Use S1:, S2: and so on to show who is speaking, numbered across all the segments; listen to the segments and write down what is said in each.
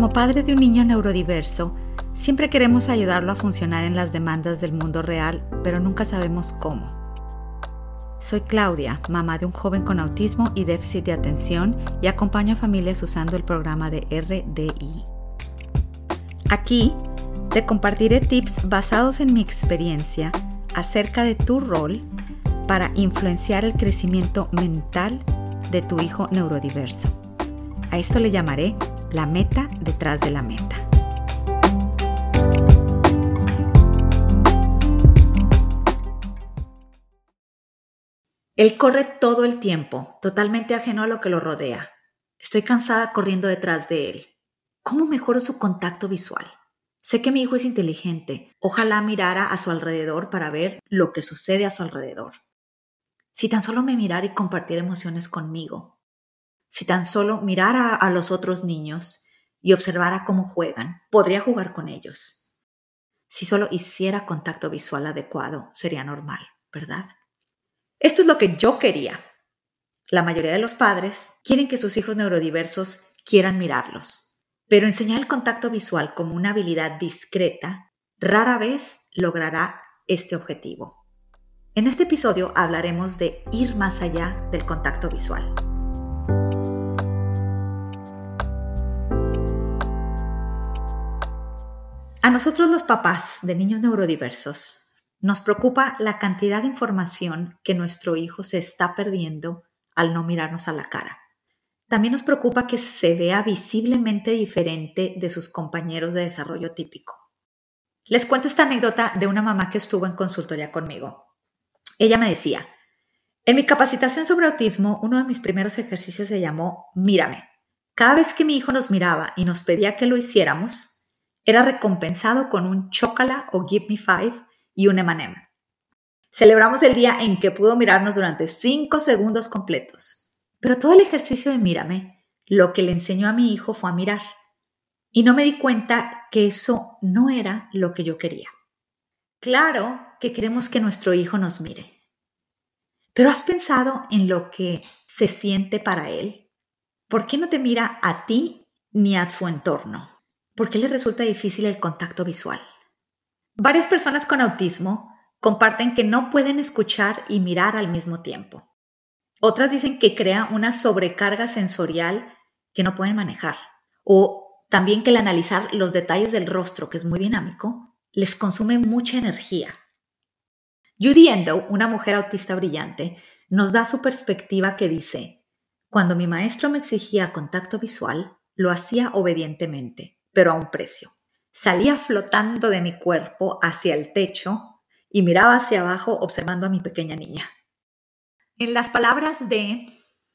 S1: Como padre de un niño neurodiverso, siempre queremos ayudarlo a funcionar en las demandas del mundo real, pero nunca sabemos cómo. Soy Claudia, mamá de un joven con autismo y déficit de atención y acompaño a familias usando el programa de RDI. Aquí te compartiré tips basados en mi experiencia acerca de tu rol para influenciar el crecimiento mental de tu hijo neurodiverso. A esto le llamaré la meta detrás de la meta. Él corre todo el tiempo, totalmente ajeno a lo que lo rodea. Estoy cansada corriendo detrás de él. ¿Cómo mejoro su contacto visual? Sé que mi hijo es inteligente. Ojalá mirara a su alrededor para ver lo que sucede a su alrededor. Si tan solo me mirara y compartiera emociones conmigo, si tan solo mirara a los otros niños y observara cómo juegan, podría jugar con ellos. Si solo hiciera contacto visual adecuado, sería normal, ¿verdad? Esto es lo que yo quería. La mayoría de los padres quieren que sus hijos neurodiversos quieran mirarlos, pero enseñar el contacto visual como una habilidad discreta rara vez logrará este objetivo. En este episodio hablaremos de ir más allá del contacto visual. A nosotros los papás de niños neurodiversos nos preocupa la cantidad de información que nuestro hijo se está perdiendo al no mirarnos a la cara. También nos preocupa que se vea visiblemente diferente de sus compañeros de desarrollo típico. Les cuento esta anécdota de una mamá que estuvo en consultoría conmigo. Ella me decía, en mi capacitación sobre autismo, uno de mis primeros ejercicios se llamó Mírame. Cada vez que mi hijo nos miraba y nos pedía que lo hiciéramos, era recompensado con un chocala o give me five y un M&M. Celebramos el día en que pudo mirarnos durante cinco segundos completos. Pero todo el ejercicio de mírame, lo que le enseñó a mi hijo fue a mirar. Y no me di cuenta que eso no era lo que yo quería. Claro que queremos que nuestro hijo nos mire. Pero ¿has pensado en lo que se siente para él? ¿Por qué no te mira a ti ni a su entorno? ¿Por qué le resulta difícil el contacto visual? Varias personas con autismo comparten que no pueden escuchar y mirar al mismo tiempo. Otras dicen que crea una sobrecarga sensorial que no pueden manejar. O también que el analizar los detalles del rostro, que es muy dinámico, les consume mucha energía. Judy Endo, una mujer autista brillante, nos da su perspectiva que dice, cuando mi maestro me exigía contacto visual, lo hacía obedientemente pero a un precio. Salía flotando de mi cuerpo hacia el techo y miraba hacia abajo observando a mi pequeña niña. En las palabras de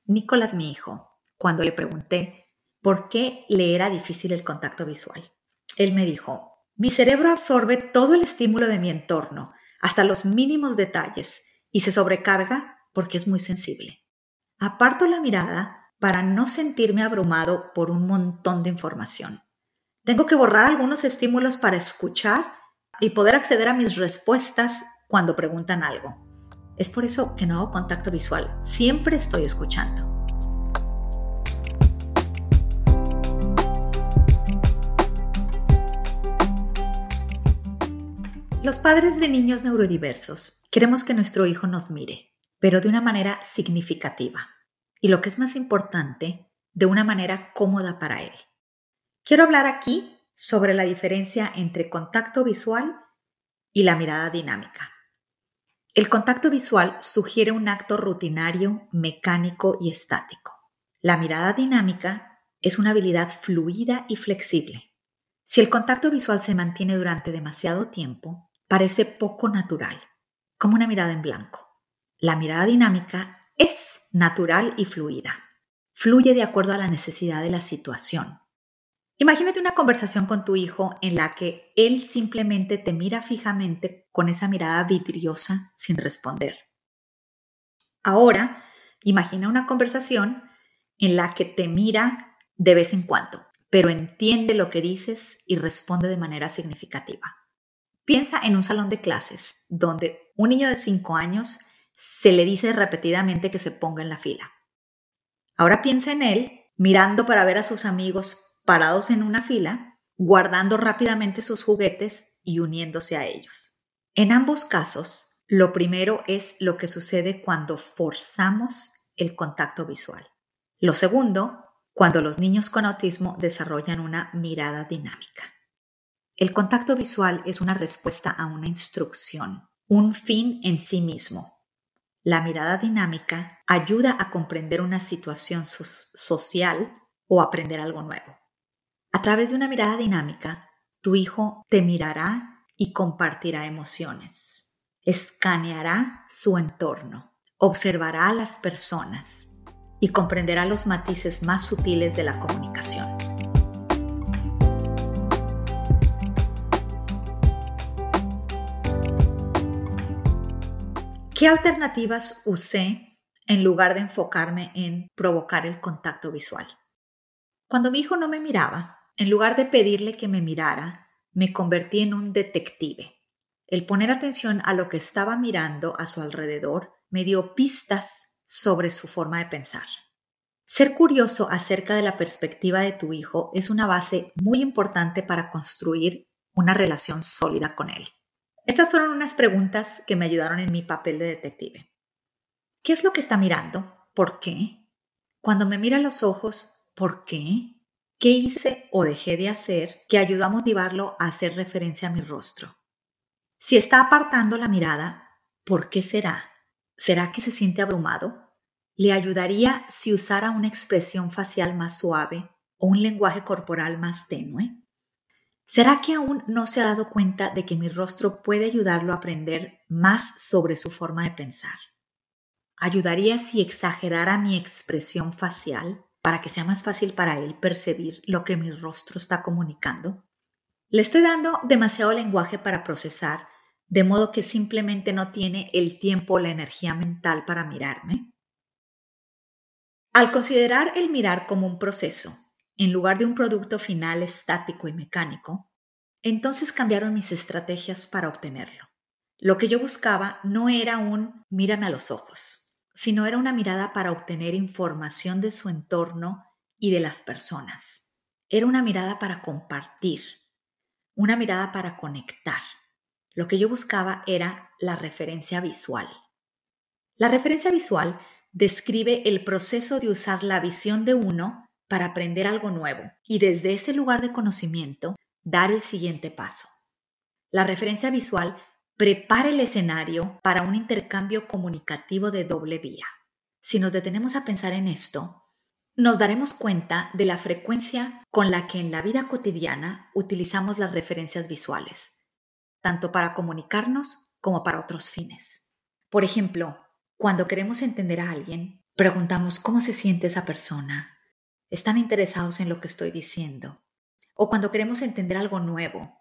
S1: Nicolás, mi hijo, cuando le pregunté por qué le era difícil el contacto visual, él me dijo, mi cerebro absorbe todo el estímulo de mi entorno, hasta los mínimos detalles, y se sobrecarga porque es muy sensible. Aparto la mirada para no sentirme abrumado por un montón de información. Tengo que borrar algunos estímulos para escuchar y poder acceder a mis respuestas cuando preguntan algo. Es por eso que no hago contacto visual, siempre estoy escuchando. Los padres de niños neurodiversos queremos que nuestro hijo nos mire, pero de una manera significativa. Y lo que es más importante, de una manera cómoda para él. Quiero hablar aquí sobre la diferencia entre contacto visual y la mirada dinámica. El contacto visual sugiere un acto rutinario, mecánico y estático. La mirada dinámica es una habilidad fluida y flexible. Si el contacto visual se mantiene durante demasiado tiempo, parece poco natural, como una mirada en blanco. La mirada dinámica es natural y fluida. Fluye de acuerdo a la necesidad de la situación, Imagínate una conversación con tu hijo en la que él simplemente te mira fijamente con esa mirada vidriosa sin responder. Ahora, imagina una conversación en la que te mira de vez en cuando, pero entiende lo que dices y responde de manera significativa. Piensa en un salón de clases donde un niño de 5 años se le dice repetidamente que se ponga en la fila. Ahora piensa en él mirando para ver a sus amigos parados en una fila, guardando rápidamente sus juguetes y uniéndose a ellos. En ambos casos, lo primero es lo que sucede cuando forzamos el contacto visual. Lo segundo, cuando los niños con autismo desarrollan una mirada dinámica. El contacto visual es una respuesta a una instrucción, un fin en sí mismo. La mirada dinámica ayuda a comprender una situación social o aprender algo nuevo. A través de una mirada dinámica, tu hijo te mirará y compartirá emociones. Escaneará su entorno, observará a las personas y comprenderá los matices más sutiles de la comunicación. ¿Qué alternativas usé en lugar de enfocarme en provocar el contacto visual? Cuando mi hijo no me miraba, en lugar de pedirle que me mirara, me convertí en un detective. El poner atención a lo que estaba mirando a su alrededor me dio pistas sobre su forma de pensar. Ser curioso acerca de la perspectiva de tu hijo es una base muy importante para construir una relación sólida con él. Estas fueron unas preguntas que me ayudaron en mi papel de detective. ¿Qué es lo que está mirando? ¿Por qué? Cuando me mira los ojos, ¿por qué? ¿Qué hice o dejé de hacer que ayudó a motivarlo a hacer referencia a mi rostro? Si está apartando la mirada, ¿por qué será? ¿Será que se siente abrumado? ¿Le ayudaría si usara una expresión facial más suave o un lenguaje corporal más tenue? ¿Será que aún no se ha dado cuenta de que mi rostro puede ayudarlo a aprender más sobre su forma de pensar? ¿Ayudaría si exagerara mi expresión facial para que sea más fácil para él percibir lo que mi rostro está comunicando? Le estoy dando demasiado lenguaje para procesar de modo que simplemente no tiene el tiempo o la energía mental para mirarme? Al considerar el mirar como un proceso, en lugar de un producto final estático y mecánico, entonces cambiaron mis estrategias para obtenerlo. Lo que yo buscaba no era un mírame a los ojos, sino era una mirada para obtener información de su entorno y de las personas. Era una mirada para compartir, una mirada para conectar. Lo que yo buscaba era la referencia visual. La referencia visual describe el proceso de usar la visión de uno para aprender algo nuevo y desde ese lugar de conocimiento dar el siguiente paso. La referencia visual prepara el escenario para un intercambio comunicativo de doble vía. Si nos detenemos a pensar en esto, nos daremos cuenta de la frecuencia con la que en la vida cotidiana utilizamos las referencias visuales tanto para comunicarnos como para otros fines. Por ejemplo, cuando queremos entender a alguien, preguntamos cómo se siente esa persona. ¿Están interesados en lo que estoy diciendo? O cuando queremos entender algo nuevo.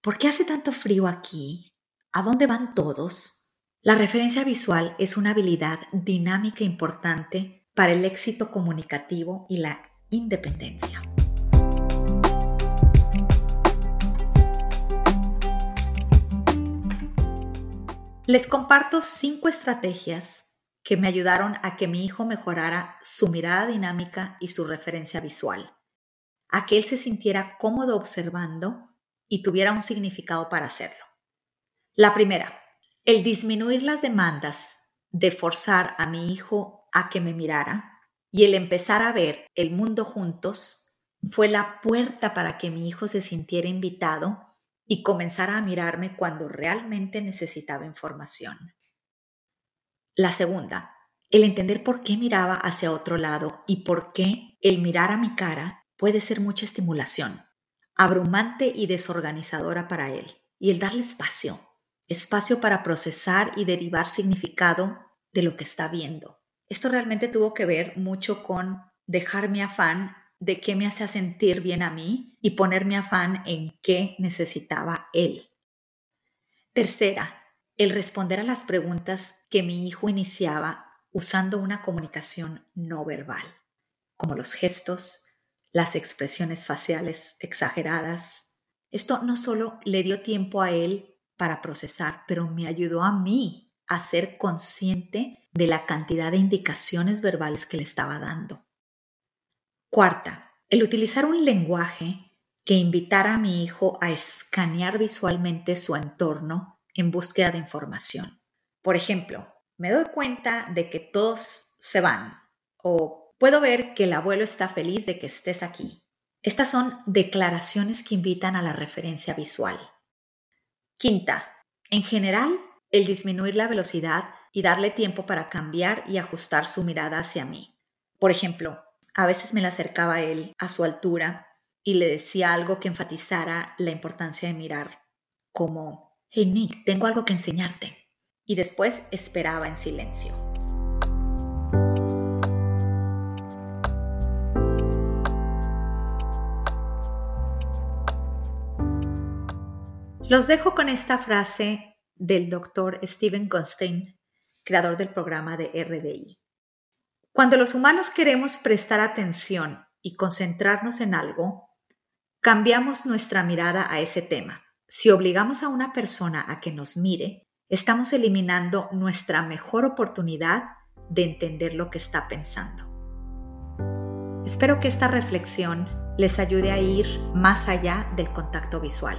S1: ¿Por qué hace tanto frío aquí? ¿A dónde van todos? La referencia visual es una habilidad dinámica importante para el éxito comunicativo y la independencia. Les comparto cinco estrategias que me ayudaron a que mi hijo mejorara su mirada dinámica y su referencia visual, a que él se sintiera cómodo observando y tuviera un significado para hacerlo. La primera, el disminuir las demandas de forzar a mi hijo a que me mirara y el empezar a ver el mundo juntos fue la puerta para que mi hijo se sintiera invitado y comenzar a mirarme cuando realmente necesitaba información. La segunda, el entender por qué miraba hacia otro lado y por qué el mirar a mi cara puede ser mucha estimulación, abrumante y desorganizadora para él, y el darle espacio, espacio para procesar y derivar significado de lo que está viendo. Esto realmente tuvo que ver mucho con dejar mi afán de qué me hacía sentir bien a mí y ponerme afán en qué necesitaba él. Tercera, el responder a las preguntas que mi hijo iniciaba usando una comunicación no verbal, como los gestos, las expresiones faciales exageradas. Esto no solo le dio tiempo a él para procesar, pero me ayudó a mí a ser consciente de la cantidad de indicaciones verbales que le estaba dando. Cuarta, el utilizar un lenguaje que invitara a mi hijo a escanear visualmente su entorno en búsqueda de información. Por ejemplo, me doy cuenta de que todos se van o puedo ver que el abuelo está feliz de que estés aquí. Estas son declaraciones que invitan a la referencia visual. Quinta, en general, el disminuir la velocidad y darle tiempo para cambiar y ajustar su mirada hacia mí. Por ejemplo, a veces me la acercaba a él a su altura y le decía algo que enfatizara la importancia de mirar, como, hey tengo algo que enseñarte. Y después esperaba en silencio. Los dejo con esta frase del doctor Steven Gunstein, creador del programa de RDI. Cuando los humanos queremos prestar atención y concentrarnos en algo, cambiamos nuestra mirada a ese tema. Si obligamos a una persona a que nos mire, estamos eliminando nuestra mejor oportunidad de entender lo que está pensando. Espero que esta reflexión les ayude a ir más allá del contacto visual.